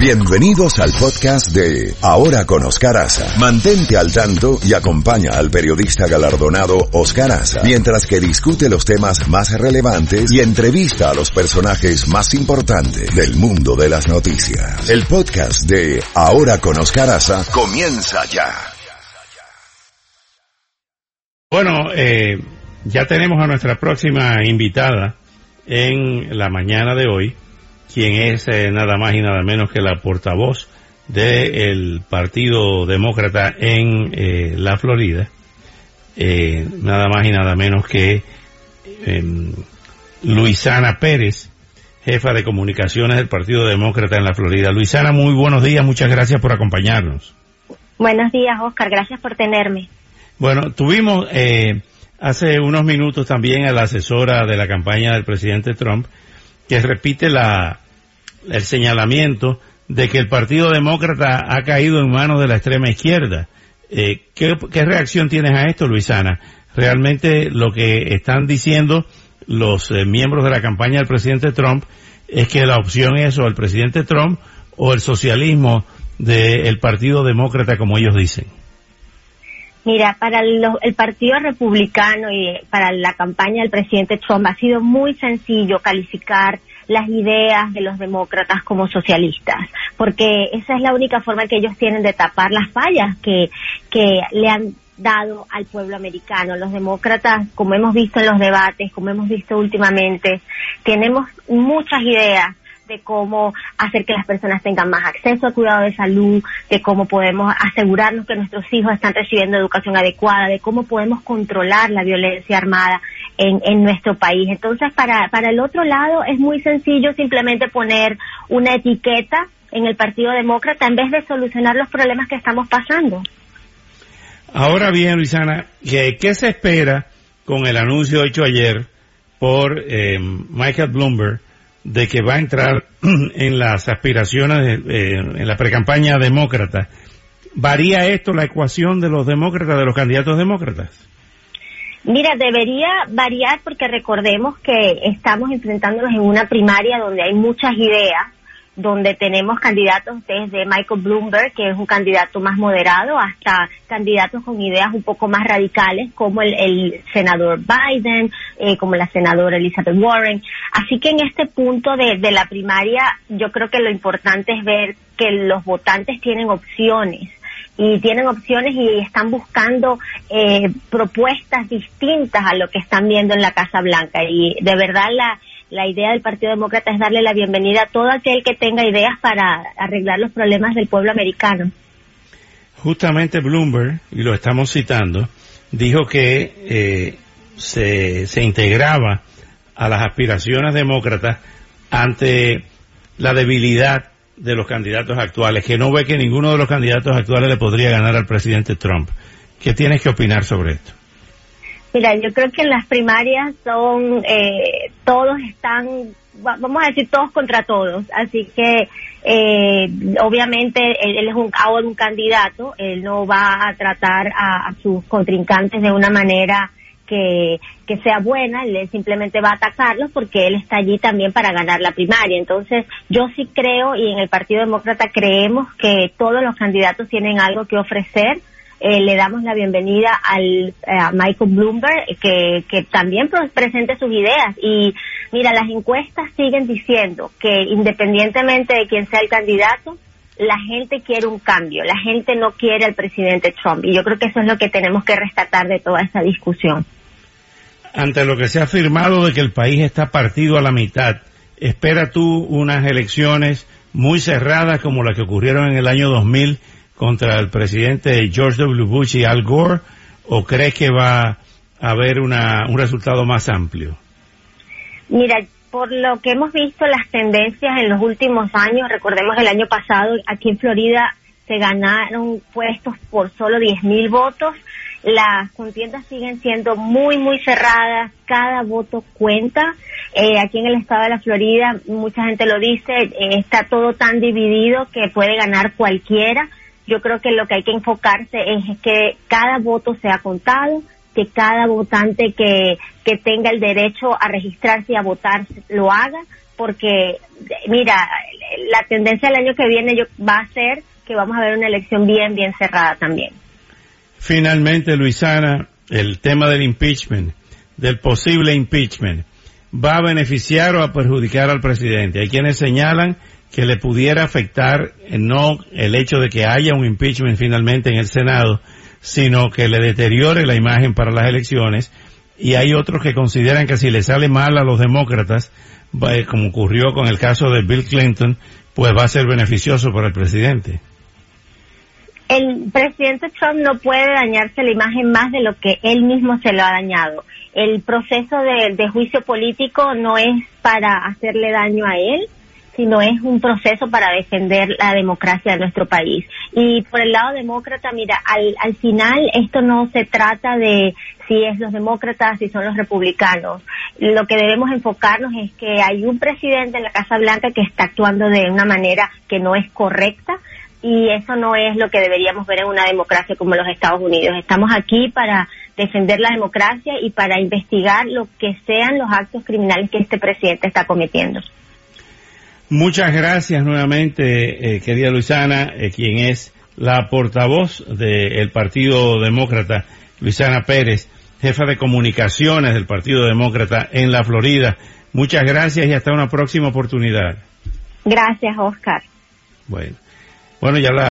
Bienvenidos al podcast de Ahora con Oscar Aza. Mantente al tanto y acompaña al periodista galardonado Oscar Aza mientras que discute los temas más relevantes y entrevista a los personajes más importantes del mundo de las noticias. El podcast de Ahora con Oscar Aza comienza ya. Bueno, eh, ya tenemos a nuestra próxima invitada en la mañana de hoy, quien es eh, nada más y nada menos que la portavoz del Partido Demócrata en eh, la Florida, eh, nada más y nada menos que em, Luisana Pérez, jefa de comunicaciones del Partido Demócrata en la Florida. Luisana, muy buenos días, muchas gracias por acompañarnos. Buenos días, Oscar, gracias por tenerme. Bueno, tuvimos eh, hace unos minutos también a la asesora de la campaña del presidente Trump que repite la, el señalamiento de que el Partido Demócrata ha caído en manos de la extrema izquierda. Eh, ¿qué, ¿Qué reacción tienes a esto, Luisana? Realmente lo que están diciendo los eh, miembros de la campaña del presidente Trump es que la opción es o el presidente Trump o el socialismo del Partido Demócrata, como ellos dicen. Mira, para el Partido Republicano y para la campaña del presidente Trump ha sido muy sencillo calificar las ideas de los demócratas como socialistas, porque esa es la única forma que ellos tienen de tapar las fallas que, que le han dado al pueblo americano. Los demócratas, como hemos visto en los debates, como hemos visto últimamente, tenemos muchas ideas de cómo hacer que las personas tengan más acceso al cuidado de salud, de cómo podemos asegurarnos que nuestros hijos están recibiendo educación adecuada, de cómo podemos controlar la violencia armada en, nuestro país. Entonces, para, para el otro lado es muy sencillo simplemente poner una etiqueta en el Partido Demócrata en vez de solucionar los problemas que estamos pasando. Ahora bien, Luisana, ¿qué, qué se espera con el anuncio hecho ayer por eh, Michael Bloomberg de que va a entrar en las aspiraciones, eh, en la precampaña demócrata? ¿Varía esto la ecuación de los demócratas, de los candidatos demócratas? Mira, debería variar porque recordemos que estamos enfrentándonos en una primaria donde hay muchas ideas, donde tenemos candidatos desde Michael Bloomberg, que es un candidato más moderado, hasta candidatos con ideas un poco más radicales, como el, el senador Biden, eh, como la senadora Elizabeth Warren. Así que en este punto de, de la primaria, yo creo que lo importante es ver que los votantes tienen opciones y tienen opciones y están buscando eh, propuestas distintas a lo que están viendo en la Casa Blanca. Y de verdad la, la idea del Partido Demócrata es darle la bienvenida a todo aquel que tenga ideas para arreglar los problemas del pueblo americano. Justamente Bloomberg, y lo estamos citando, dijo que eh, se, se integraba a las aspiraciones demócratas ante la debilidad de los candidatos actuales, que no ve que ninguno de los candidatos actuales le podría ganar al presidente Trump. ¿Qué tienes que opinar sobre esto? Mira, yo creo que en las primarias son, eh, todos están, va- vamos a decir todos contra todos, así que eh, obviamente él, es un, ahora un candidato, él no va a tratar a sus contrincantes de una manera que, que sea buena, él simplemente va a atacarlos porque él está allí también para ganar la primaria. Entonces, yo sí creo y en el Partido Demócrata creemos que todos los candidatos tienen algo que ofrecer. Eh, le damos la bienvenida al a Michael Bloomberg que, que también presente sus ideas y mira las encuestas siguen diciendo que independientemente de quién sea el candidato la gente quiere un cambio la gente no quiere al presidente Trump y yo creo que eso es lo que tenemos que rescatar de toda esta discusión Ante lo que se ha afirmado de que el país está partido a la mitad, ¿espera tú unas elecciones muy cerradas como las que ocurrieron en el año 2000 contra el presidente George W. Bush y Al Gore? ¿O crees que va a haber una, un resultado más amplio? Mira, por lo que hemos visto las tendencias en los últimos años, recordemos el año pasado aquí en Florida se ganaron puestos por solo 10 mil votos. Las contiendas siguen siendo muy, muy cerradas. Cada voto cuenta. Eh, aquí en el estado de la Florida, mucha gente lo dice, eh, está todo tan dividido que puede ganar cualquiera. Yo creo que lo que hay que enfocarse es que cada voto sea contado, que cada votante que, que tenga el derecho a registrarse y a votar lo haga porque, mira, la tendencia del año que viene yo, va a ser que vamos a ver una elección bien, bien cerrada también. Finalmente, Luisana, el tema del impeachment, del posible impeachment, ¿va a beneficiar o a perjudicar al presidente? Hay quienes señalan que le pudiera afectar eh, no el hecho de que haya un impeachment finalmente en el Senado, sino que le deteriore la imagen para las elecciones y hay otros que consideran que si le sale mal a los demócratas, como ocurrió con el caso de Bill Clinton, pues va a ser beneficioso para el presidente. El presidente Trump no puede dañarse la imagen más de lo que él mismo se lo ha dañado. El proceso de, juicio político no es para hacerle daño a él, sino es un proceso para defender la democracia de nuestro país. Y por el lado demócrata, mira, al, al final esto no se trata de si es los demócratas, si son los republicanos. Lo que debemos enfocarnos es que hay un presidente en la Casa Blanca que está actuando de una manera que no es correcta y eso no es lo que deberíamos ver en una democracia como los Estados Unidos. Estamos aquí para defender la democracia y para investigar lo que sean los actos criminales que este presidente está cometiendo. Muchas gracias nuevamente, eh, querida Luisana, eh, quien es la portavoz del Partido Demócrata, Luisana Pérez, jefa de comunicaciones del Partido Demócrata en la Florida. Muchas gracias y hasta una próxima oportunidad. Gracias, Oscar. Bueno, bueno, ya la